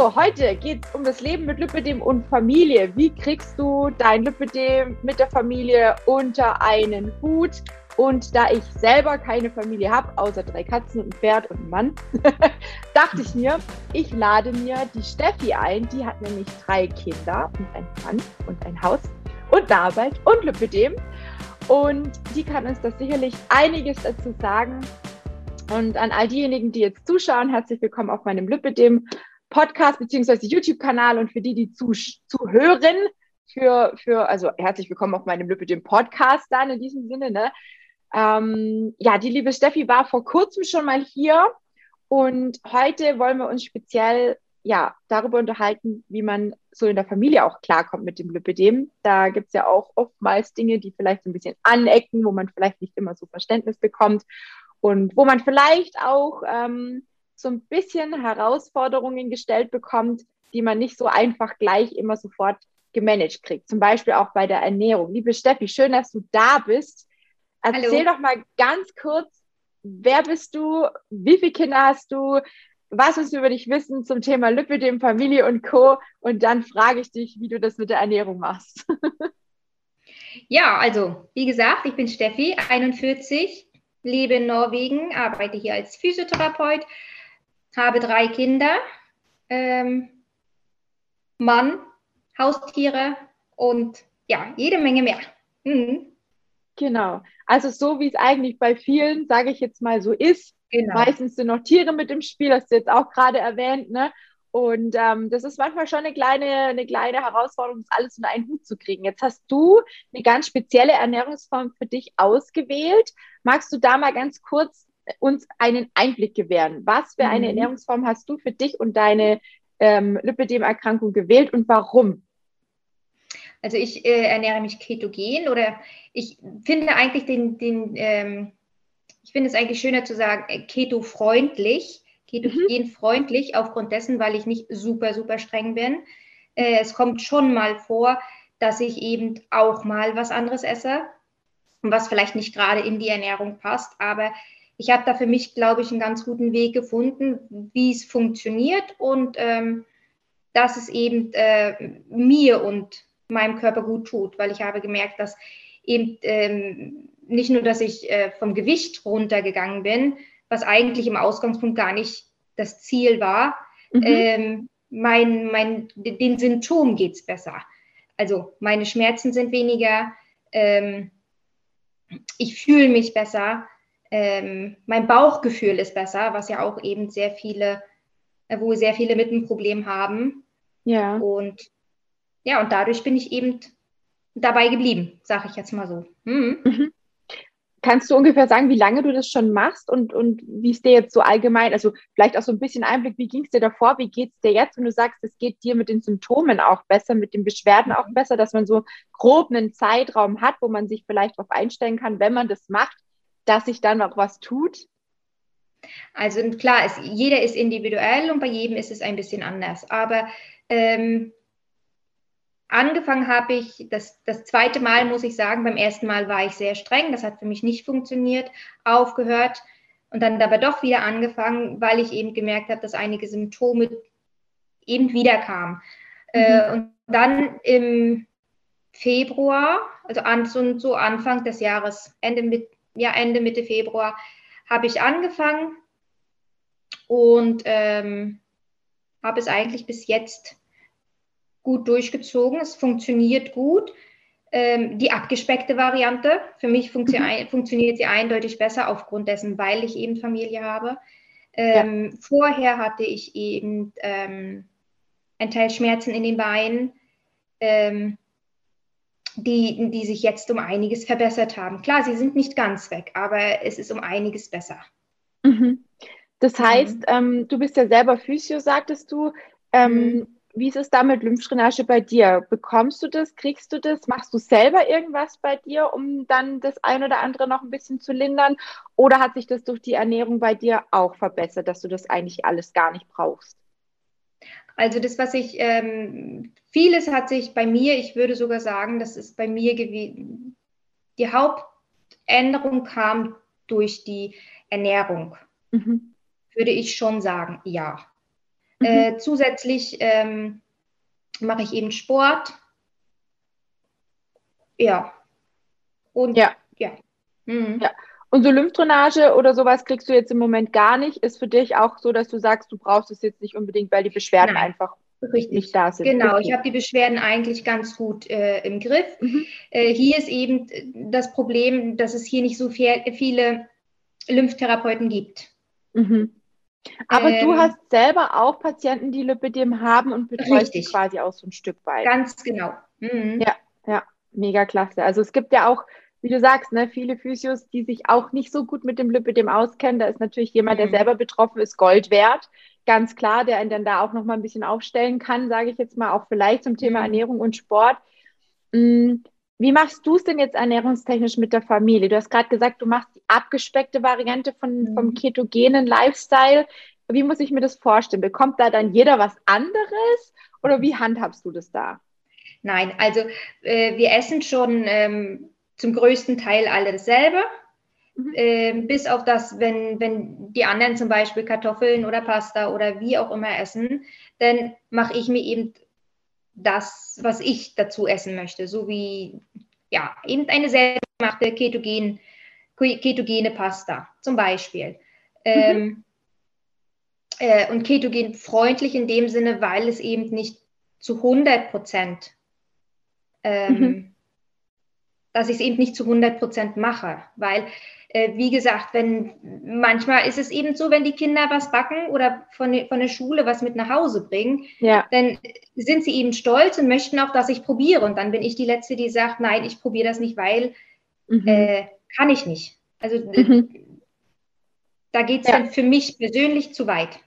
Heute geht es um das Leben mit Lipidem und Familie. Wie kriegst du dein Lipidem mit der Familie unter einen Hut? Und da ich selber keine Familie habe, außer drei Katzen und ein Pferd und einen Mann, dachte ich mir, ich lade mir die Steffi ein. Die hat nämlich drei Kinder und einen Mann und ein Haus und Arbeit und Lipidem. Und die kann uns das sicherlich einiges dazu sagen. Und an all diejenigen, die jetzt zuschauen, herzlich willkommen auf meinem Lipidem Podcast beziehungsweise YouTube-Kanal und für die, die zu, zuhören, für, für, also herzlich willkommen auf meinem Lipidem Podcast dann in diesem Sinne, ne? Ähm, ja, die liebe Steffi war vor kurzem schon mal hier und heute wollen wir uns speziell ja, darüber unterhalten, wie man so in der Familie auch klarkommt mit dem Lipidem. Da gibt es ja auch oftmals Dinge, die vielleicht so ein bisschen anecken, wo man vielleicht nicht immer so Verständnis bekommt und wo man vielleicht auch ähm, so ein bisschen Herausforderungen gestellt bekommt, die man nicht so einfach gleich immer sofort gemanagt kriegt. Zum Beispiel auch bei der Ernährung. Liebe Steffi, schön, dass du da bist. Erzähl Hallo. doch mal ganz kurz, wer bist du, wie viele Kinder hast du, was willst du über dich wissen zum Thema Lipidem, Familie und Co. Und dann frage ich dich, wie du das mit der Ernährung machst. ja, also wie gesagt, ich bin Steffi, 41, lebe in Norwegen, arbeite hier als Physiotherapeut, habe drei Kinder, ähm, Mann, Haustiere und ja, jede Menge mehr. Mhm. Genau. Also so wie es eigentlich bei vielen, sage ich jetzt mal, so ist. Genau. Meistens sind noch Tiere mit im Spiel, hast du jetzt auch gerade erwähnt, ne? Und ähm, das ist manchmal schon eine kleine, eine kleine Herausforderung, das alles unter einen Hut zu kriegen. Jetzt hast du eine ganz spezielle Ernährungsform für dich ausgewählt. Magst du da mal ganz kurz uns einen Einblick gewähren? Was für eine mhm. Ernährungsform hast du für dich und deine ähm, Lipidem-Erkrankung gewählt und warum? Also ich äh, ernähre mich ketogen oder ich finde eigentlich den, den ähm, ich finde es eigentlich schöner zu sagen, äh, keto-freundlich, ketogen-freundlich, mhm. aufgrund dessen, weil ich nicht super, super streng bin. Äh, es kommt schon mal vor, dass ich eben auch mal was anderes esse, was vielleicht nicht gerade in die Ernährung passt, aber ich habe da für mich, glaube ich, einen ganz guten Weg gefunden, wie es funktioniert und ähm, dass es eben äh, mir und meinem Körper gut tut, weil ich habe gemerkt, dass eben ähm, nicht nur, dass ich äh, vom Gewicht runtergegangen bin, was eigentlich im Ausgangspunkt gar nicht das Ziel war, mhm. ähm, mein, mein, den Symptomen geht es besser. Also meine Schmerzen sind weniger, ähm, ich fühle mich besser, ähm, mein Bauchgefühl ist besser, was ja auch eben sehr viele, äh, wo sehr viele mit einem Problem haben. Ja. Und ja, und dadurch bin ich eben dabei geblieben, sage ich jetzt mal so. Mhm. Mhm. Kannst du ungefähr sagen, wie lange du das schon machst und, und wie es dir jetzt so allgemein, also vielleicht auch so ein bisschen Einblick, wie ging es dir davor, wie geht es dir jetzt, wenn du sagst, es geht dir mit den Symptomen auch besser, mit den Beschwerden auch besser, dass man so grob einen Zeitraum hat, wo man sich vielleicht darauf einstellen kann, wenn man das macht, dass sich dann auch was tut? Also klar, es, jeder ist individuell und bei jedem ist es ein bisschen anders. Aber ähm, angefangen habe ich, das, das zweite Mal muss ich sagen, beim ersten Mal war ich sehr streng, das hat für mich nicht funktioniert, aufgehört und dann aber doch wieder angefangen, weil ich eben gemerkt habe, dass einige Symptome eben wieder kamen. Äh, mhm. Äh, und dann im Februar, also an, so, so Anfang des Jahres, Ende, mit, ja, Ende Mitte Februar, habe ich angefangen und ähm, habe es eigentlich bis jetzt gut durchgezogen. Es funktioniert gut. Ähm, die abgespeckte Variante, für mich funktio mhm. funktioniert sie eindeutig besser aufgrund dessen, weil ich eben Familie habe. Ähm, ja. Vorher hatte ich eben ähm, ein Teil Schmerzen in den Beinen, ähm, die, die sich jetzt um einiges verbessert haben. Klar, sie sind nicht ganz weg, aber es ist um einiges besser. Mhm. Das heißt, mhm. ähm, du bist ja selber Physio, sagtest du. Ähm, mhm. Wie ist es da mit Lymphdrainage bei dir? Bekommst du das? Kriegst du das? Machst du selber irgendwas bei dir, um dann das ein oder andere noch ein bisschen zu lindern? Oder hat sich das durch die Ernährung bei dir auch verbessert, dass du das eigentlich alles gar nicht brauchst? Also das, was ich, ähm, vieles hat sich bei mir, ich würde sogar sagen, das ist bei mir gewesen, die Hauptänderung kam durch die Ernährung. Mhm. Würde ich schon sagen, ja. Mhm. Äh, zusätzlich ähm, mache ich eben Sport. Ja. Und ja. Ja. Mhm. ja. Und so Lymphdrainage oder sowas kriegst du jetzt im Moment gar nicht. Ist für dich auch so, dass du sagst, du brauchst es jetzt nicht unbedingt, weil die Beschwerden Nein. einfach Richtig. nicht da sind. Genau, ich habe die Beschwerden eigentlich ganz gut äh, im Griff. Mhm. Äh, hier ist eben das Problem, dass es hier nicht so viel, viele Lymphtherapeuten gibt. Mhm. Aber ähm, du hast selber auch Patienten, die Lipidem haben und betreust die quasi auch so ein Stück weit. Ganz genau. Mhm. Ja, ja, mega klasse. Also es gibt ja auch, wie du sagst, ne, viele Physios, die sich auch nicht so gut mit dem Lipidem auskennen. Da ist natürlich jemand, der mhm. selber betroffen ist, Gold wert. Ganz klar, der einen dann da auch nochmal ein bisschen aufstellen kann, sage ich jetzt mal, auch vielleicht zum Thema mhm. Ernährung und Sport. Mhm. Wie machst du es denn jetzt ernährungstechnisch mit der Familie? Du hast gerade gesagt, du machst die abgespeckte Variante von, mhm. vom ketogenen Lifestyle. Wie muss ich mir das vorstellen? Bekommt da dann jeder was anderes oder wie handhabst du das da? Nein, also äh, wir essen schon ähm, zum größten Teil alle dasselbe. Mhm. Äh, bis auf das, wenn, wenn die anderen zum Beispiel Kartoffeln oder Pasta oder wie auch immer essen, dann mache ich mir eben das, was ich dazu essen möchte, so wie ja, eben eine selbstgemachte Ketogen, ketogene Pasta zum Beispiel. Ähm, mhm. äh, und ketogen freundlich in dem Sinne, weil es eben nicht zu 100 Prozent, ähm, mhm. Dass ich es eben nicht zu 100 Prozent mache, weil äh, wie gesagt, wenn manchmal ist es eben so, wenn die Kinder was backen oder von, von der Schule was mit nach Hause bringen, ja. dann sind sie eben stolz und möchten auch, dass ich probiere. Und dann bin ich die Letzte, die sagt, nein, ich probiere das nicht, weil mhm. äh, kann ich nicht. Also mhm. da geht es ja. dann für mich persönlich zu weit.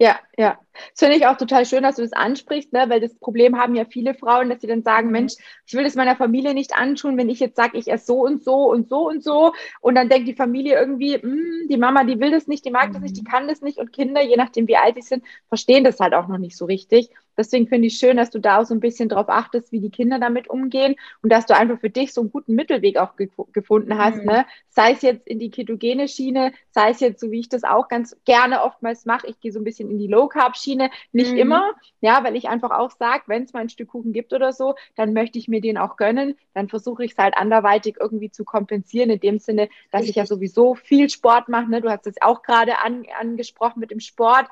Ja, ja. Das finde ich auch total schön, dass du das ansprichst, ne? weil das Problem haben ja viele Frauen, dass sie dann sagen, mhm. Mensch, ich will das meiner Familie nicht antun, wenn ich jetzt sage, ich esse so und so und so und so und dann denkt die Familie irgendwie, hm, die Mama, die will das nicht, die mag das nicht, die mhm. kann das nicht und Kinder, je nachdem wie alt sie sind, verstehen das halt auch noch nicht so richtig. Deswegen finde ich schön, dass du da auch so ein bisschen drauf achtest, wie die Kinder damit umgehen und dass du einfach für dich so einen guten Mittelweg auch ge gefunden hast. Mhm. Ne? Sei es jetzt in die ketogene Schiene, sei es jetzt so, wie ich das auch ganz gerne oftmals mache. Ich gehe so ein bisschen in die Low Carb Schiene, nicht mhm. immer, ja, weil ich einfach auch sage, wenn es mal ein Stück Kuchen gibt oder so, dann möchte ich mir den auch gönnen. Dann versuche ich es halt anderweitig irgendwie zu kompensieren, in dem Sinne, dass ich ja sowieso viel Sport mache. Ne? Du hast es auch gerade an, angesprochen mit dem Sport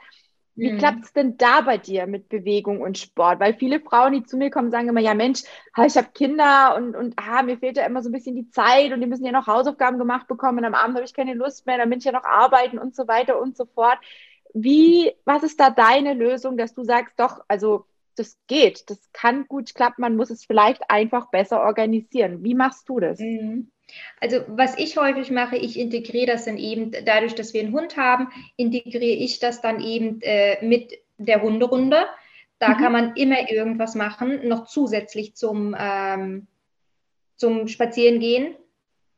wie mhm. klappt es denn da bei dir mit Bewegung und Sport? Weil viele Frauen, die zu mir kommen, sagen immer, ja Mensch, ich habe Kinder und, und ah, mir fehlt ja immer so ein bisschen die Zeit und die müssen ja noch Hausaufgaben gemacht bekommen und am Abend habe ich keine Lust mehr, dann bin ich ja noch arbeiten und so weiter und so fort. Wie, was ist da deine Lösung, dass du sagst, doch, also das geht, das kann gut klappen, man muss es vielleicht einfach besser organisieren. Wie machst du das? Mhm. Also was ich häufig mache, ich integriere das dann eben, dadurch, dass wir einen Hund haben, integriere ich das dann eben äh, mit der Hunderunde. Da mhm. kann man immer irgendwas machen, noch zusätzlich zum, ähm, zum Spazierengehen.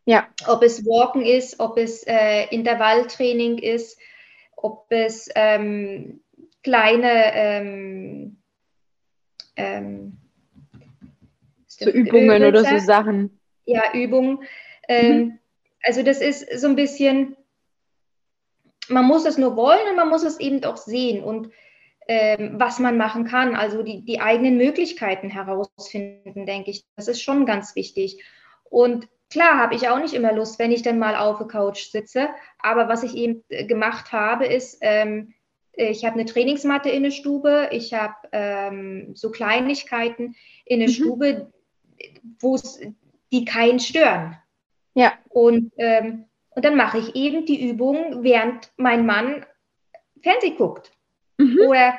Ja. Ob es Walken ist, ob es äh, Intervalltraining ist, ob es ähm, kleine ähm, ähm so Übungen oder so Sachen ja, Übung. Ähm, mhm. Also das ist so ein bisschen, man muss es nur wollen und man muss es eben auch sehen und ähm, was man machen kann, also die, die eigenen Möglichkeiten herausfinden, denke ich. Das ist schon ganz wichtig. Und klar habe ich auch nicht immer Lust, wenn ich dann mal auf der Couch sitze, aber was ich eben äh, gemacht habe, ist, ähm, ich habe eine Trainingsmatte in der Stube, ich habe ähm, so Kleinigkeiten in der mhm. Stube, wo es die keinen stören. Ja. Und, ähm, und dann mache ich eben die Übung, während mein Mann Fernseh guckt. Mhm. Oder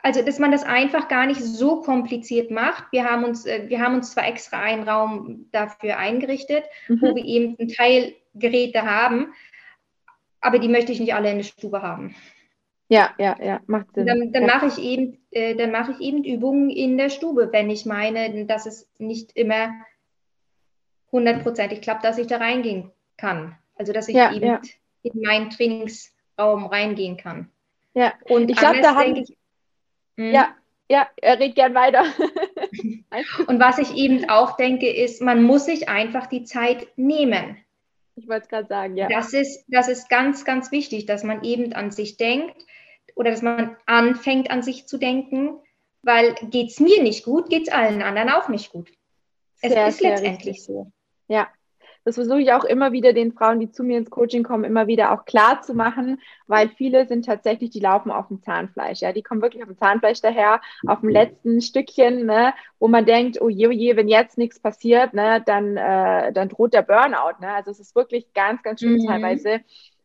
also, dass man das einfach gar nicht so kompliziert macht. Wir haben uns, äh, wir haben uns zwar extra einen Raum dafür eingerichtet, mhm. wo wir eben ein Teil Geräte haben, aber die möchte ich nicht alle in der Stube haben. Ja, ja, ja, macht Sinn. Dann, dann ja. mache ich eben, äh, dann mache ich eben Übungen in der Stube, wenn ich meine, dass es nicht immer hundertprozentig klappt, dass ich da reingehen kann. Also dass ich ja, eben ja. in meinen Trainingsraum reingehen kann. Ja, und ich glaube, da haben ich, hm? ja, ja, er redet gern weiter. und was ich eben auch denke, ist, man muss sich einfach die Zeit nehmen. Ich wollte es gerade sagen, ja. Das ist, das ist ganz, ganz wichtig, dass man eben an sich denkt oder dass man anfängt an sich zu denken, weil geht es mir nicht gut, geht es allen anderen auch nicht gut. Es sehr, ist letztendlich so. Ja, das versuche ich auch immer wieder den Frauen, die zu mir ins Coaching kommen, immer wieder auch klar zu machen, weil viele sind tatsächlich, die laufen auf dem Zahnfleisch. Ja, die kommen wirklich auf dem Zahnfleisch daher, auf dem letzten Stückchen, ne, wo man denkt, oh je, oh je, wenn jetzt nichts passiert, ne, dann, äh, dann droht der Burnout. Ne? Also es ist wirklich ganz, ganz schön mhm. teilweise.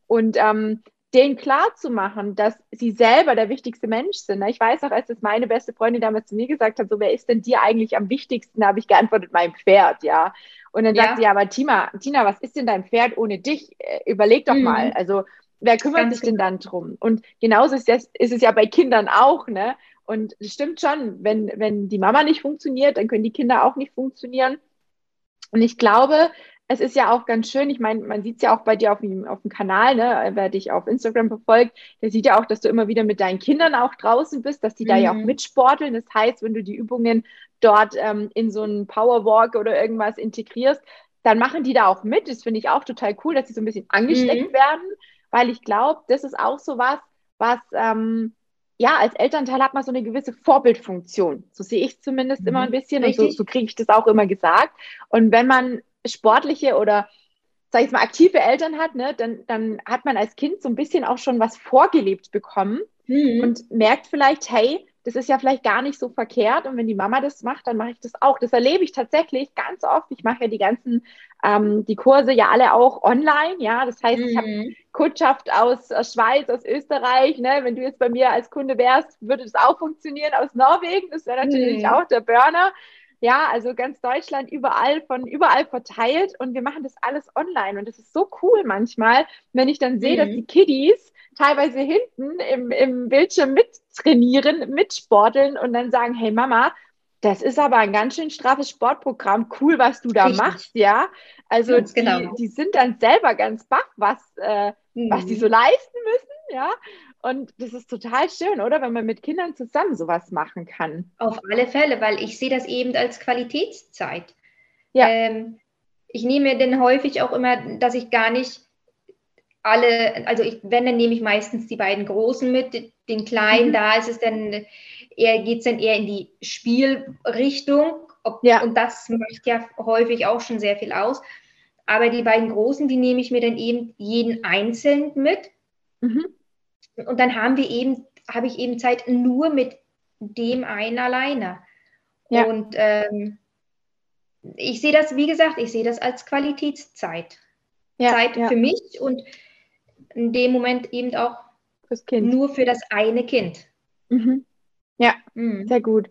Und ähm, denen klar zu machen, dass sie selber der wichtigste Mensch sind. Ne? Ich weiß noch, als das meine beste Freundin damals zu mir gesagt hat, so, wer ist denn dir eigentlich am wichtigsten, da habe ich geantwortet, mein Pferd, ja. Und dann ja. sagt sie, ja, aber Tina, Tina, was ist denn dein Pferd ohne dich? Äh, überleg doch mhm. mal. Also, wer kümmert Ganz sich denn genau. dann drum? Und genauso ist, das, ist es ja bei Kindern auch, ne? Und es stimmt schon, wenn, wenn die Mama nicht funktioniert, dann können die Kinder auch nicht funktionieren. Und ich glaube, es ist ja auch ganz schön, ich meine, man sieht es ja auch bei dir auf dem, auf dem Kanal, ne, wer dich auf Instagram verfolgt, der sieht ja auch, dass du immer wieder mit deinen Kindern auch draußen bist, dass die mhm. da ja auch mhm. mitsporteln. Das heißt, wenn du die Übungen dort ähm, in so einen Powerwalk oder irgendwas integrierst, dann machen die da auch mit. Das finde ich auch total cool, dass sie so ein bisschen angesteckt mhm. werden, weil ich glaube, das ist auch so was, was ähm, ja, als Elternteil hat man so eine gewisse Vorbildfunktion. So sehe ich zumindest mhm. immer ein bisschen Richtig. und so, so kriege ich das auch immer gesagt. Und wenn man sportliche oder sag ich mal, aktive Eltern hat, ne, dann, dann hat man als Kind so ein bisschen auch schon was vorgelebt bekommen mhm. und merkt vielleicht, hey, das ist ja vielleicht gar nicht so verkehrt. Und wenn die Mama das macht, dann mache ich das auch. Das erlebe ich tatsächlich ganz oft. Ich mache ja die ganzen, ähm, die Kurse ja alle auch online. Ja, das heißt, mhm. ich habe. Kundschaft aus, aus Schweiz, aus Österreich. Ne? Wenn du jetzt bei mir als Kunde wärst, würde das auch funktionieren. Aus Norwegen, das wäre natürlich mhm. auch der Burner. Ja, also ganz Deutschland überall von überall verteilt und wir machen das alles online und das ist so cool manchmal, wenn ich dann sehe, mhm. dass die Kiddies teilweise hinten im, im Bildschirm mittrainieren, mitsporteln und dann sagen, hey Mama, das ist aber ein ganz schön straffes Sportprogramm, cool, was du da Richtig. machst, ja. Also die, genau. die, sind dann selber ganz baff, was, äh, mhm. was die so leisten müssen, ja. Und das ist total schön, oder? Wenn man mit Kindern zusammen sowas machen kann. Auf alle Fälle, weil ich sehe das eben als Qualitätszeit. Ja. Ähm, ich nehme denn häufig auch immer, dass ich gar nicht alle, also ich, wenn, dann nehme ich meistens die beiden Großen mit, den Kleinen, mhm. da ist es dann eher, geht es dann eher in die Spielrichtung. Ob, ja. Und das macht ja häufig auch schon sehr viel aus. Aber die beiden Großen, die nehme ich mir dann eben jeden einzeln mit. Mhm. Und dann haben wir eben, habe ich eben Zeit nur mit dem einen alleine. Ja. Und ähm, ich sehe das, wie gesagt, ich sehe das als Qualitätszeit. Ja, Zeit ja. für mich und in dem Moment eben auch nur für das eine Kind. Mhm. Ja, mhm. sehr gut.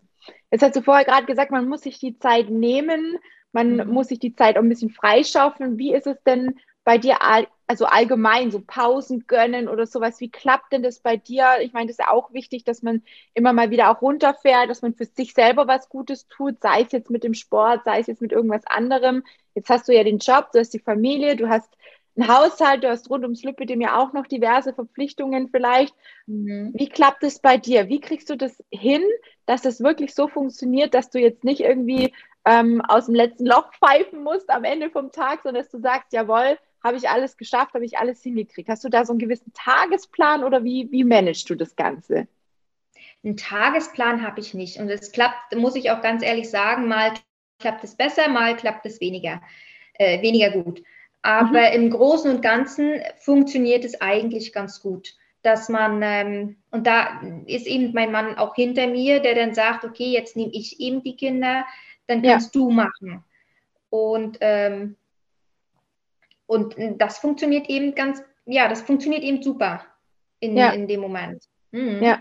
Jetzt hast du vorher gerade gesagt, man muss sich die Zeit nehmen, man mhm. muss sich die Zeit auch ein bisschen freischaufeln. Wie ist es denn bei dir also allgemein so Pausen gönnen oder sowas. Wie klappt denn das bei dir? Ich meine, das ist ja auch wichtig, dass man immer mal wieder auch runterfährt, dass man für sich selber was Gutes tut, sei es jetzt mit dem Sport, sei es jetzt mit irgendwas anderem. Jetzt hast du ja den Job, du hast die Familie, du hast einen Haushalt, du hast rund ums Lüppedem ja auch noch diverse Verpflichtungen vielleicht. Mhm. Wie klappt es bei dir? Wie kriegst du das hin, dass es wirklich so funktioniert, dass du jetzt nicht irgendwie ähm, aus dem letzten Loch pfeifen musst am Ende vom Tag, sondern dass du sagst, jawohl, habe ich alles geschafft, habe ich alles hingekriegt. Hast du da so einen gewissen Tagesplan oder wie, wie managst du das Ganze? Einen Tagesplan habe ich nicht. Und es klappt, muss ich auch ganz ehrlich sagen, mal klappt es besser, mal klappt es weniger, äh, weniger gut. Aber mhm. im Großen und Ganzen funktioniert es eigentlich ganz gut, dass man, ähm, und da ist eben mein Mann auch hinter mir, der dann sagt, okay, jetzt nehme ich eben die Kinder, dann kannst ja. du machen. Und ähm, und das funktioniert eben ganz, ja, das funktioniert eben super in, ja. in dem Moment. Mhm. Ja.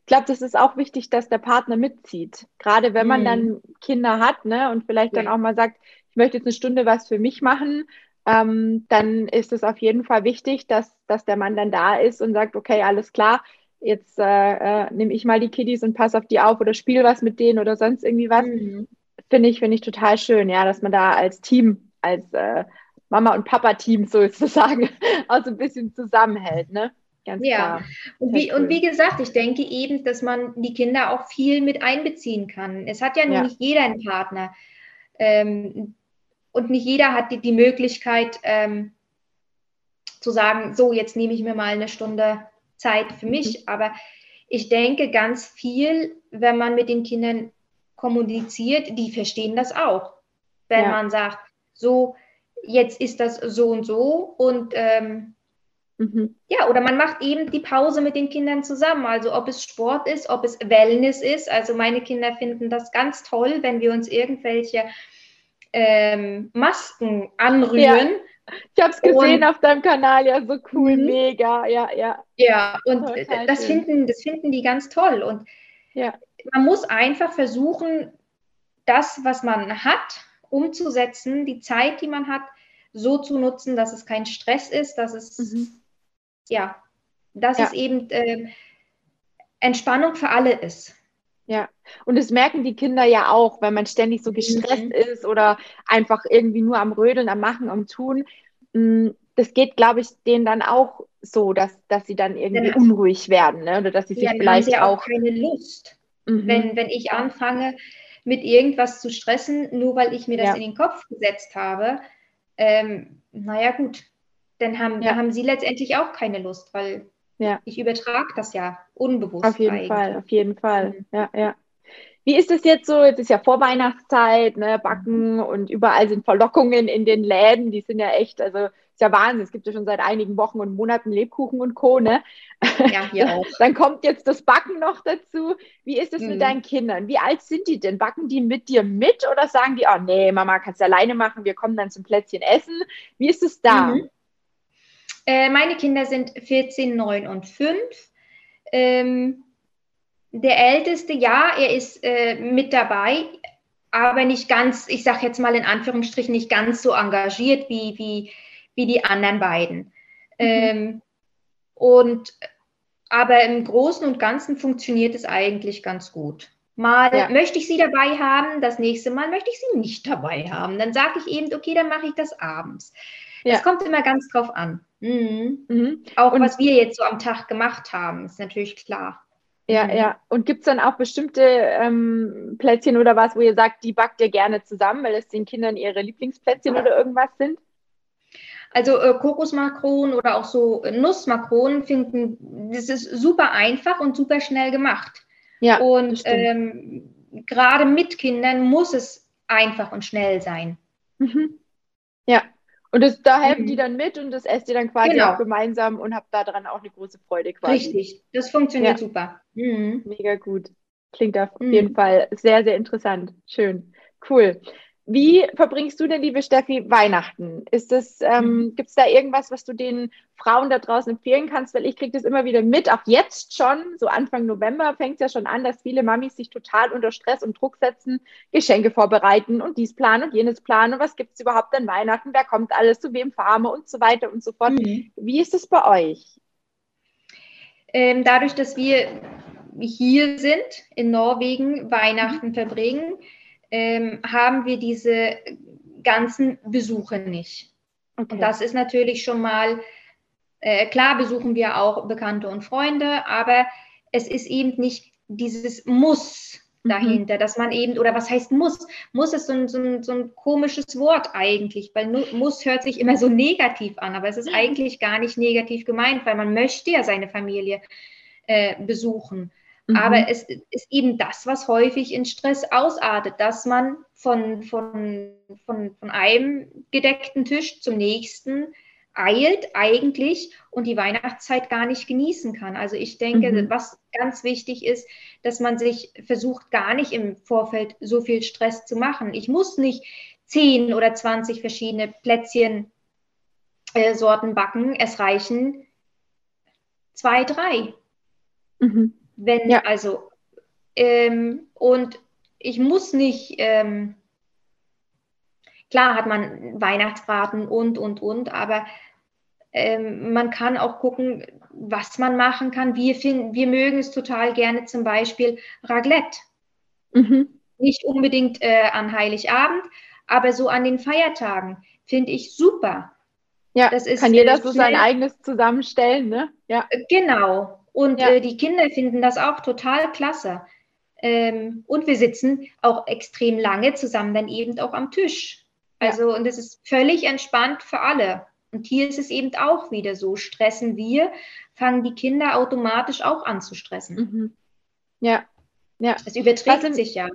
Ich glaube, das ist auch wichtig, dass der Partner mitzieht. Gerade wenn man mhm. dann Kinder hat, ne, und vielleicht ja. dann auch mal sagt, ich möchte jetzt eine Stunde was für mich machen, ähm, dann ist es auf jeden Fall wichtig, dass, dass der Mann dann da ist und sagt, okay, alles klar, jetzt äh, äh, nehme ich mal die Kiddies und passe auf die auf oder spiele was mit denen oder sonst irgendwie was. Mhm. Finde ich, finde ich total schön, ja, dass man da als Team, als äh, Mama- und Papa-Team sozusagen auch so ein bisschen zusammenhält, ne? Ganz ja, klar. Und wie, und wie gesagt, ich denke eben, dass man die Kinder auch viel mit einbeziehen kann. Es hat ja nun ja. nicht jeder einen Partner. Ähm, und nicht jeder hat die, die Möglichkeit ähm, zu sagen, so, jetzt nehme ich mir mal eine Stunde Zeit für mich. Mhm. Aber ich denke ganz viel, wenn man mit den Kindern kommuniziert, die verstehen das auch. Wenn ja. man sagt, so, jetzt ist das so und so und ähm, mhm. ja, oder man macht eben die Pause mit den Kindern zusammen. Also ob es Sport ist, ob es Wellness ist. Also meine Kinder finden das ganz toll, wenn wir uns irgendwelche ähm, Masken anrühren. Ja. Ich habe es gesehen und, auf deinem Kanal, ja, so cool, mhm. mega, ja, ja. Ja, und das finden, das finden die ganz toll. Und ja. man muss einfach versuchen, das, was man hat, umzusetzen, die Zeit, die man hat, so zu nutzen, dass es kein Stress ist, dass es, mhm. ja, dass ja. es eben äh, Entspannung für alle ist. Ja, und das merken die Kinder ja auch, wenn man ständig so gestresst mhm. ist oder einfach irgendwie nur am Rödeln, am Machen, am Tun. Mm, das geht, glaube ich, denen dann auch so, dass, dass sie dann irgendwie dann unruhig werden ne? oder dass sie sich ja, vielleicht haben auch, auch keine Lust. Mhm. Wenn, wenn ich anfange, mit irgendwas zu stressen, nur weil ich mir das ja. in den Kopf gesetzt habe, ähm, naja gut, dann haben, ja. haben sie letztendlich auch keine Lust, weil ja. ich übertrage das ja unbewusst. Auf jeden eigentlich. Fall, auf jeden Fall. Mhm. Ja, ja. Wie ist es jetzt so? Jetzt ist ja Vorweihnachtszeit, ne, Backen und überall sind Verlockungen in den Läden. Die sind ja echt, also ist ja Wahnsinn. Es gibt ja schon seit einigen Wochen und Monaten Lebkuchen und Co. Ne? Ja, hier auch. Dann kommt jetzt das Backen noch dazu. Wie ist es mhm. mit deinen Kindern? Wie alt sind die denn? Backen die mit dir mit oder sagen die, oh nee, Mama, kannst du alleine machen, wir kommen dann zum Plätzchen essen? Wie ist es da? Mhm. Äh, meine Kinder sind 14, 9 und 5. Ähm, der Älteste, ja, er ist äh, mit dabei, aber nicht ganz, ich sage jetzt mal in Anführungsstrichen, nicht ganz so engagiert wie, wie, wie die anderen beiden. Mhm. Ähm, und aber im Großen und Ganzen funktioniert es eigentlich ganz gut. Mal ja. möchte ich sie dabei haben, das nächste Mal möchte ich sie nicht dabei haben. Dann sage ich eben, okay, dann mache ich das abends. Es ja. kommt immer ganz drauf an. Mhm. Mhm. Auch und was wir jetzt so am Tag gemacht haben, ist natürlich klar. Ja, mhm. ja. Und gibt es dann auch bestimmte ähm, Plätzchen oder was, wo ihr sagt, die backt ihr gerne zusammen, weil es den Kindern ihre Lieblingsplätzchen oder irgendwas sind? Also äh, Kokosmakronen oder auch so Nussmakronen finden, das ist super einfach und super schnell gemacht. Ja. Und ähm, gerade mit Kindern muss es einfach und schnell sein. Mhm. Ja, und das, da helfen mhm. die dann mit und das esst ihr dann quasi genau. auch gemeinsam und habt daran auch eine große Freude quasi. Richtig, das funktioniert ja. super. Mhm. Mega gut. Klingt auf mhm. jeden Fall sehr, sehr interessant. Schön. Cool. Wie verbringst du denn, liebe Steffi, Weihnachten? Ist es, ähm, mhm. gibt es da irgendwas, was du den Frauen da draußen empfehlen kannst? Weil ich kriege das immer wieder mit, auch jetzt schon, so Anfang November fängt es ja schon an, dass viele Mamis sich total unter Stress und Druck setzen, Geschenke vorbereiten und dies planen und jenes planen. Und was gibt es überhaupt an Weihnachten? Wer kommt alles, zu wem fahren und so weiter und so fort. Mhm. Wie ist es bei euch? Ähm, dadurch, dass wir hier sind, in Norwegen, Weihnachten verbringen, ähm, haben wir diese ganzen Besuche nicht. Okay. Und das ist natürlich schon mal, äh, klar besuchen wir auch Bekannte und Freunde, aber es ist eben nicht dieses Muss mhm. dahinter, mhm. dass man eben, oder was heißt muss? Muss ist so ein, so ein, so ein komisches Wort eigentlich, weil muss hört sich immer so negativ an, aber es ist eigentlich gar nicht negativ gemeint, weil man möchte ja seine Familie äh, besuchen. Mhm. Aber es ist eben das, was häufig in Stress ausartet, dass man von, von, von, von einem gedeckten Tisch zum nächsten eilt eigentlich und die Weihnachtszeit gar nicht genießen kann. Also ich denke, mhm. was ganz wichtig ist, dass man sich versucht, gar nicht im Vorfeld so viel Stress zu machen. Ich muss nicht zehn oder zwanzig verschiedene Plätzchen äh, Sorten backen. Es reichen zwei, drei. Mhm. Wenn, ja. also, ähm, und ich muss nicht, ähm, klar hat man Weihnachtsbraten und, und, und, aber ähm, man kann auch gucken, was man machen kann. Wir, finden, wir mögen es total gerne zum Beispiel Raclette. Mhm. Nicht unbedingt äh, an Heiligabend, aber so an den Feiertagen finde ich super. Ja, das ist, kann jeder so sein eigenes zusammenstellen, ne? Ja. Genau. Und ja. äh, die Kinder finden das auch total klasse. Ähm, und wir sitzen auch extrem lange zusammen dann eben auch am Tisch. Also, ja. und es ist völlig entspannt für alle. Und hier ist es eben auch wieder so, stressen wir, fangen die Kinder automatisch auch an zu stressen. Mhm. Ja, ja. Es überträgt sind, sich ja.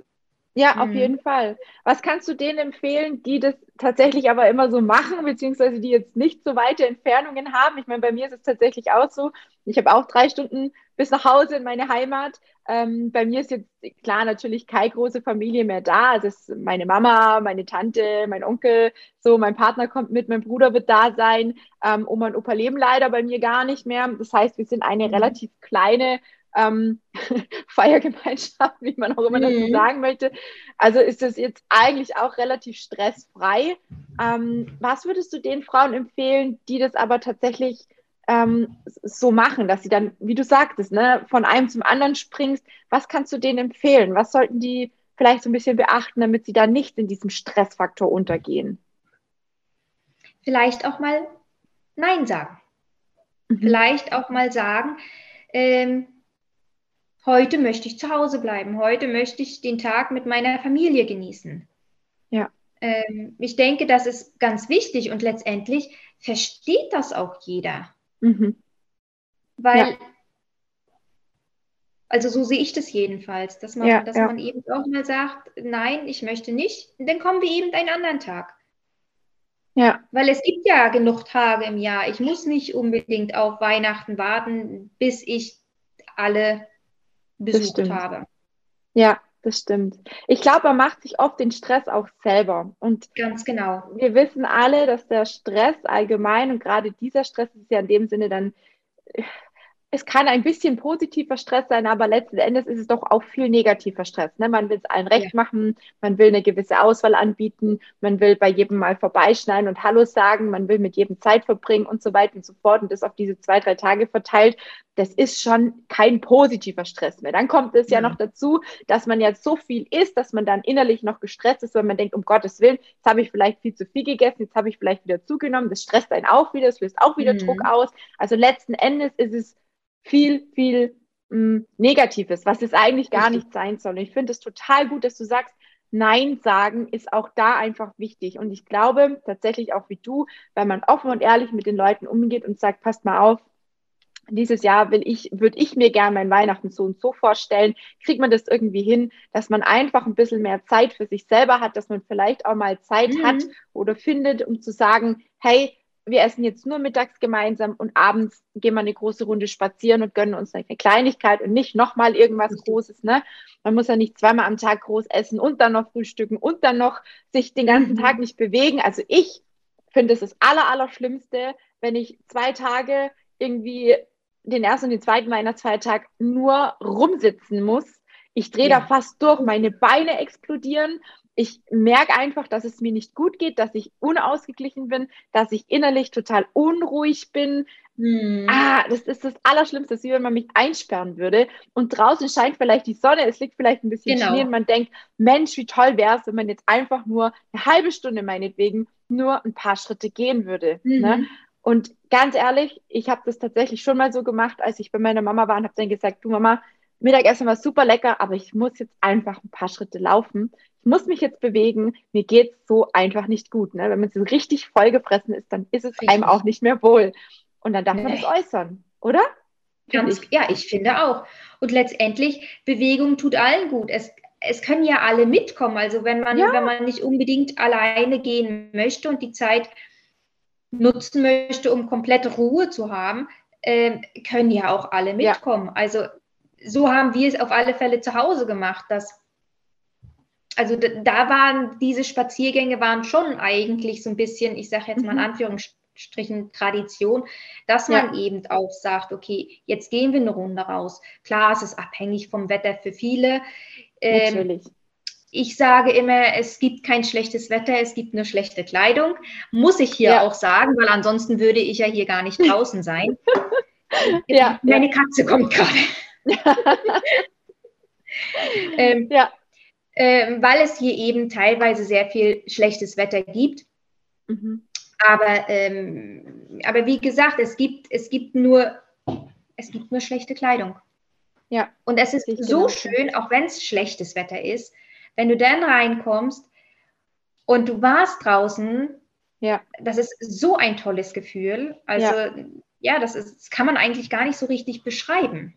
Ja, auf mhm. jeden Fall. Was kannst du denen empfehlen, die das tatsächlich aber immer so machen, beziehungsweise die jetzt nicht so weite Entfernungen haben? Ich meine, bei mir ist es tatsächlich auch so. Ich habe auch drei Stunden bis nach Hause in meine Heimat. Ähm, bei mir ist jetzt klar natürlich keine große Familie mehr da. Also es ist meine Mama, meine Tante, mein Onkel, so mein Partner kommt mit, mein Bruder wird da sein. Ähm, Oma und Opa leben leider bei mir gar nicht mehr. Das heißt, wir sind eine mhm. relativ kleine ähm, Feiergemeinschaft, wie man auch immer mhm. dazu sagen möchte. Also ist das jetzt eigentlich auch relativ stressfrei. Ähm, was würdest du den Frauen empfehlen, die das aber tatsächlich ähm, so machen, dass sie dann, wie du sagtest, ne, von einem zum anderen springst? Was kannst du denen empfehlen? Was sollten die vielleicht so ein bisschen beachten, damit sie da nicht in diesem Stressfaktor untergehen? Vielleicht auch mal Nein sagen. Mhm. Vielleicht auch mal sagen, ähm, heute möchte ich zu Hause bleiben, heute möchte ich den Tag mit meiner Familie genießen. Ja. Ähm, ich denke, das ist ganz wichtig und letztendlich versteht das auch jeder. Mhm. Weil, ja. also so sehe ich das jedenfalls, dass man, ja, dass ja. man eben auch mal sagt, nein, ich möchte nicht, dann kommen wir eben einen anderen Tag. Ja. Weil es gibt ja genug Tage im Jahr. Ich muss nicht unbedingt auf Weihnachten warten, bis ich alle besucht habe. Ja, das stimmt. Ich glaube, man macht sich oft den Stress auch selber. Und ganz genau. Wir wissen alle, dass der Stress allgemein und gerade dieser Stress ist ja in dem Sinne dann es kann ein bisschen positiver Stress sein, aber letzten Endes ist es doch auch viel negativer Stress. Ne? Man will es allen recht ja. machen, man will eine gewisse Auswahl anbieten, man will bei jedem mal vorbeischneiden und Hallo sagen, man will mit jedem Zeit verbringen und so weiter und so fort und das auf diese zwei, drei Tage verteilt. Das ist schon kein positiver Stress mehr. Dann kommt es ja, ja noch dazu, dass man jetzt so viel isst, dass man dann innerlich noch gestresst ist, weil man denkt, um Gottes Willen, jetzt habe ich vielleicht viel zu viel gegessen, jetzt habe ich vielleicht wieder zugenommen, das stresst einen auch wieder, das löst auch wieder mhm. Druck aus. Also letzten Endes ist es viel, viel mh, mm, Negatives, was es eigentlich gar nicht sein soll. Und ich finde es total gut, dass du sagst, Nein sagen ist auch da einfach wichtig. Und ich glaube tatsächlich auch wie du, weil man offen und ehrlich mit den Leuten umgeht und sagt, passt mal auf, dieses Jahr will ich, würde ich mir gerne mein Weihnachten so und so vorstellen. Kriegt man das irgendwie hin, dass man einfach ein bisschen mehr Zeit für sich selber hat, dass man vielleicht auch mal Zeit mhm. hat oder findet, um zu sagen, hey, wir essen jetzt nur mittags gemeinsam und abends gehen wir eine große Runde spazieren und gönnen uns eine Kleinigkeit und nicht nochmal irgendwas Großes. Ne? Man muss ja nicht zweimal am Tag groß essen und dann noch frühstücken und dann noch sich den ganzen mhm. Tag nicht bewegen. Also ich finde es das Aller, Allerschlimmste, wenn ich zwei Tage irgendwie den ersten und den zweiten Weihnachtsfeiertag nur rumsitzen muss. Ich drehe ja. da fast durch, meine Beine explodieren ich merke einfach, dass es mir nicht gut geht, dass ich unausgeglichen bin, dass ich innerlich total unruhig bin. Hm. Ah, das ist das Allerschlimmste, wie wenn man mich einsperren würde und draußen scheint vielleicht die Sonne, es liegt vielleicht ein bisschen genau. Schnee und man denkt, Mensch, wie toll wäre es, wenn man jetzt einfach nur eine halbe Stunde meinetwegen nur ein paar Schritte gehen würde. Ne? Mhm. Ne? Und ganz ehrlich, ich habe das tatsächlich schon mal so gemacht, als ich bei meiner Mama war und habe dann gesagt, du Mama, Mittagessen war super lecker, aber ich muss jetzt einfach ein paar Schritte laufen ich muss mich jetzt bewegen, mir geht es so einfach nicht gut. Ne? Wenn man so richtig vollgefressen ist, dann ist es richtig. einem auch nicht mehr wohl. Und dann darf nee. man das äußern, oder? Ganz, ich. Ja, ich finde auch. Und letztendlich, Bewegung tut allen gut. Es, es können ja alle mitkommen. Also wenn man, ja. wenn man nicht unbedingt alleine gehen möchte und die Zeit nutzen möchte, um komplette Ruhe zu haben, äh, können ja auch alle mitkommen. Ja. Also so haben wir es auf alle Fälle zu Hause gemacht, dass also da, waren diese Spaziergänge waren schon eigentlich so ein bisschen, ich sage jetzt mal in mhm. Anführungsstrichen Tradition, dass man ja. eben auch sagt, okay, jetzt gehen wir eine Runde raus. Klar, es ist abhängig vom Wetter für viele. Ähm, Natürlich. Ich sage immer, es gibt kein schlechtes Wetter, es gibt nur schlechte Kleidung. Muss ich hier ja. auch sagen, weil ansonsten würde ich ja hier gar nicht draußen sein. ja, Meine Katze kommt gerade. ähm, ja äh, weil es hier eben teilweise sehr viel schlechtes Wetter gibt. Mhm. Aber, ähm, aber wie gesagt, es gibt, es gibt nur, es gibt nur schlechte Kleidung. Ja. Und es ist so genau. schön, auch wenn es schlechtes Wetter ist, wenn du dann reinkommst und du warst draußen Ja. Das ist so ein tolles Gefühl. Also ja, ja das, ist, das kann man eigentlich gar nicht so richtig beschreiben.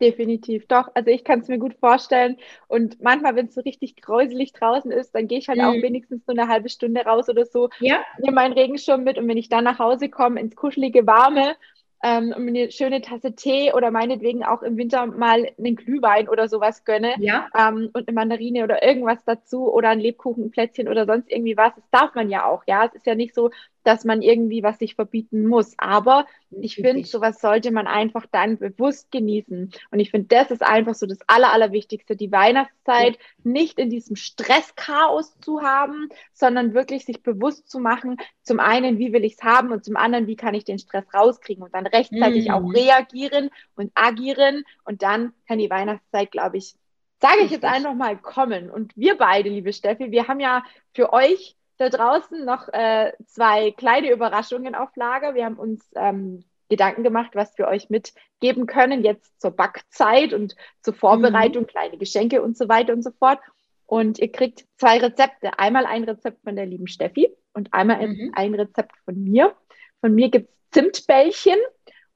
Definitiv, doch. Also ich kann es mir gut vorstellen. Und manchmal, wenn es so richtig gräuselig draußen ist, dann gehe ich halt mhm. auch wenigstens so eine halbe Stunde raus oder so, ja. nehme meinen Regenschirm mit und wenn ich dann nach Hause komme, ins kuschelige Warme, ähm, eine schöne Tasse Tee oder meinetwegen auch im Winter mal einen Glühwein oder sowas gönne ja. ähm, und eine Mandarine oder irgendwas dazu oder ein Lebkuchen, ein Plätzchen oder sonst irgendwie was. Das darf man ja auch, ja. Es ist ja nicht so, dass man irgendwie was sich verbieten muss. Aber ich finde, sowas sollte man einfach dann bewusst genießen. Und ich finde, das ist einfach so das Aller, Allerwichtigste, die Weihnachtszeit nicht in diesem Stresschaos zu haben, sondern wirklich sich bewusst zu machen, zum einen, wie will ich es haben und zum anderen, wie kann ich den Stress rauskriegen und dann rechtzeitig mhm. auch reagieren und agieren. Und dann kann die Weihnachtszeit, glaube ich, sage ich jetzt einfach mal, kommen. Und wir beide, liebe Steffi, wir haben ja für euch da draußen noch äh, zwei kleine Überraschungen auf Lager. Wir haben uns ähm, Gedanken gemacht, was wir euch mitgeben können, jetzt zur Backzeit und zur Vorbereitung, mhm. kleine Geschenke und so weiter und so fort. Und ihr kriegt zwei Rezepte. Einmal ein Rezept von der lieben Steffi und einmal mhm. ein Rezept von mir. Von mir gibt es Zimtbällchen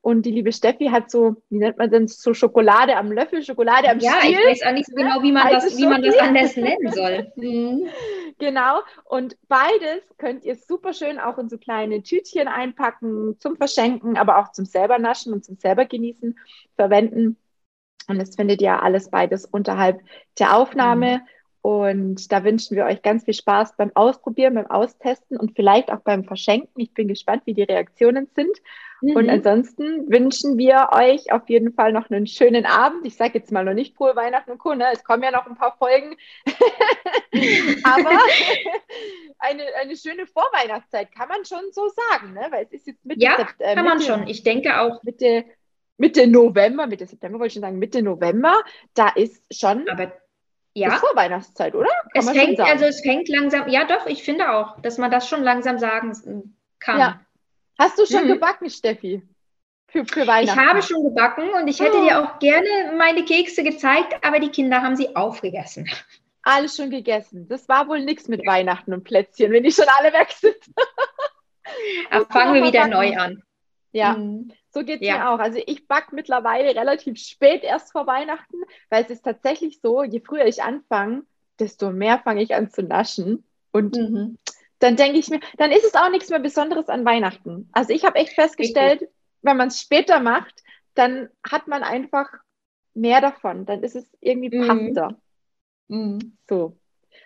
und die liebe Steffi hat so, wie nennt man denn, so Schokolade am Löffel, Schokolade am ja, Stiel. Ja, ich weiß auch nicht so genau, wie man, das, wie man das anders nennen soll. Mhm. Genau. Und beides könnt ihr super schön auch in so kleine Tütchen einpacken, zum Verschenken, aber auch zum selber naschen und zum selber genießen verwenden. Und das findet ihr alles beides unterhalb der Aufnahme. Mhm. Und da wünschen wir euch ganz viel Spaß beim Ausprobieren, beim Austesten und vielleicht auch beim Verschenken. Ich bin gespannt, wie die Reaktionen sind. Mhm. Und ansonsten wünschen wir euch auf jeden Fall noch einen schönen Abend. Ich sage jetzt mal noch nicht frohe Weihnachten und Co. Ne? Es kommen ja noch ein paar Folgen. Aber eine, eine schöne Vorweihnachtszeit kann man schon so sagen, ne? weil es ist jetzt Mitte Ja, September, äh, kann man Mitte, schon. Ich denke auch. Mitte, Mitte November, Mitte September wollte ich schon sagen, Mitte November, da ist schon. Aber ja. Ist Vorweihnachtszeit, oder? Kann es fängt, also es fängt langsam, ja doch, ich finde auch, dass man das schon langsam sagen kann. Ja. Hast du schon mhm. gebacken, Steffi? Für, für Weihnachten? Ich habe schon gebacken und ich hätte oh. dir auch gerne meine Kekse gezeigt, aber die Kinder haben sie aufgegessen. Alles schon gegessen. Das war wohl nichts mit Weihnachten und Plätzchen, wenn die schon alle weg sind. Aber fangen wir wieder backen. neu an. Ja. Mhm. So geht es ja. mir auch. Also ich backe mittlerweile relativ spät erst vor Weihnachten, weil es ist tatsächlich so, je früher ich anfange, desto mehr fange ich an zu naschen. Und mhm. Dann denke ich mir, dann ist es auch nichts mehr Besonderes an Weihnachten. Also ich habe echt festgestellt, Richtig. wenn man es später macht, dann hat man einfach mehr davon. Dann ist es irgendwie mhm. passender. Mhm. So.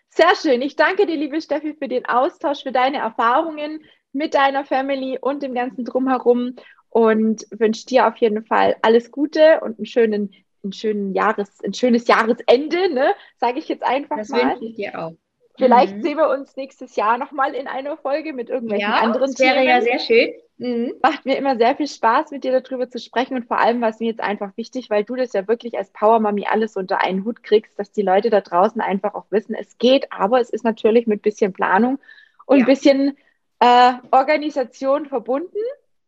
Sehr schön. Ich danke dir, liebe Steffi, für den Austausch, für deine Erfahrungen mit deiner Family und dem ganzen Drumherum und wünsche dir auf jeden Fall alles Gute und einen schönen, einen schönen Jahres, ein schönes Jahresende, ne? Sage ich jetzt einfach das mal. Das wünsche ich dir auch. Vielleicht mhm. sehen wir uns nächstes Jahr nochmal in einer Folge mit irgendwelchen ja, anderen das wäre Themen. ja sehr schön. Mhm. Macht mir immer sehr viel Spaß, mit dir darüber zu sprechen und vor allem war es mir jetzt einfach wichtig, weil du das ja wirklich als Power Mami alles unter einen Hut kriegst, dass die Leute da draußen einfach auch wissen, es geht, aber es ist natürlich mit bisschen Planung und ein bisschen äh, Organisation verbunden.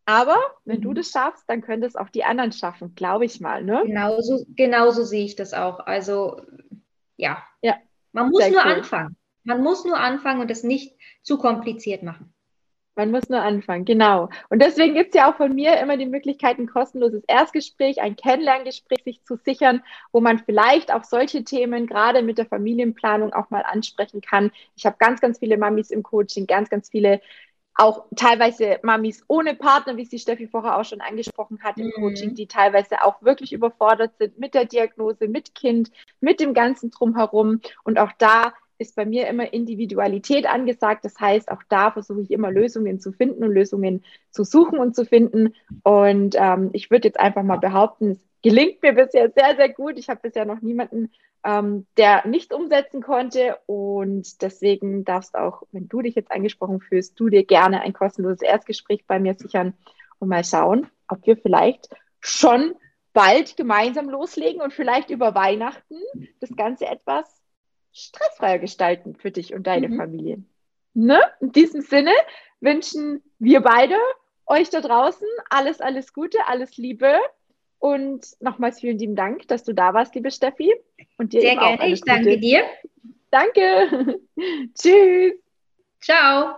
Aber wenn mhm. du das schaffst, dann können das auch die anderen schaffen, glaube ich mal. Ne? Genauso, genauso sehe ich das auch. Also ja, ja man muss nur cool. anfangen. Man muss nur anfangen und es nicht zu kompliziert machen. Man muss nur anfangen, genau. Und deswegen gibt es ja auch von mir immer die Möglichkeit, ein kostenloses Erstgespräch, ein Kennenlerngespräch sich zu sichern, wo man vielleicht auch solche Themen gerade mit der Familienplanung auch mal ansprechen kann. Ich habe ganz, ganz viele Mamis im Coaching, ganz, ganz viele auch teilweise Mamis ohne Partner, wie sie Steffi vorher auch schon angesprochen hat im mhm. Coaching, die teilweise auch wirklich überfordert sind mit der Diagnose, mit Kind, mit dem ganzen Drumherum. Und auch da ist bei mir immer Individualität angesagt. Das heißt, auch da versuche ich immer Lösungen zu finden und Lösungen zu suchen und zu finden. Und ähm, ich würde jetzt einfach mal behaupten, es gelingt mir bisher sehr, sehr gut. Ich habe bisher noch niemanden ähm, der nicht umsetzen konnte. Und deswegen darfst auch, wenn du dich jetzt angesprochen fühlst, du dir gerne ein kostenloses Erstgespräch bei mir sichern und mal schauen, ob wir vielleicht schon bald gemeinsam loslegen und vielleicht über Weihnachten das Ganze etwas stressfreier gestalten für dich und deine mhm. Familie. Ne? In diesem Sinne wünschen wir beide euch da draußen alles, alles Gute, alles Liebe und nochmals vielen lieben Dank, dass du da warst, liebe Steffi. Und dir Sehr gerne, ich danke dir. Danke. Tschüss. Ciao.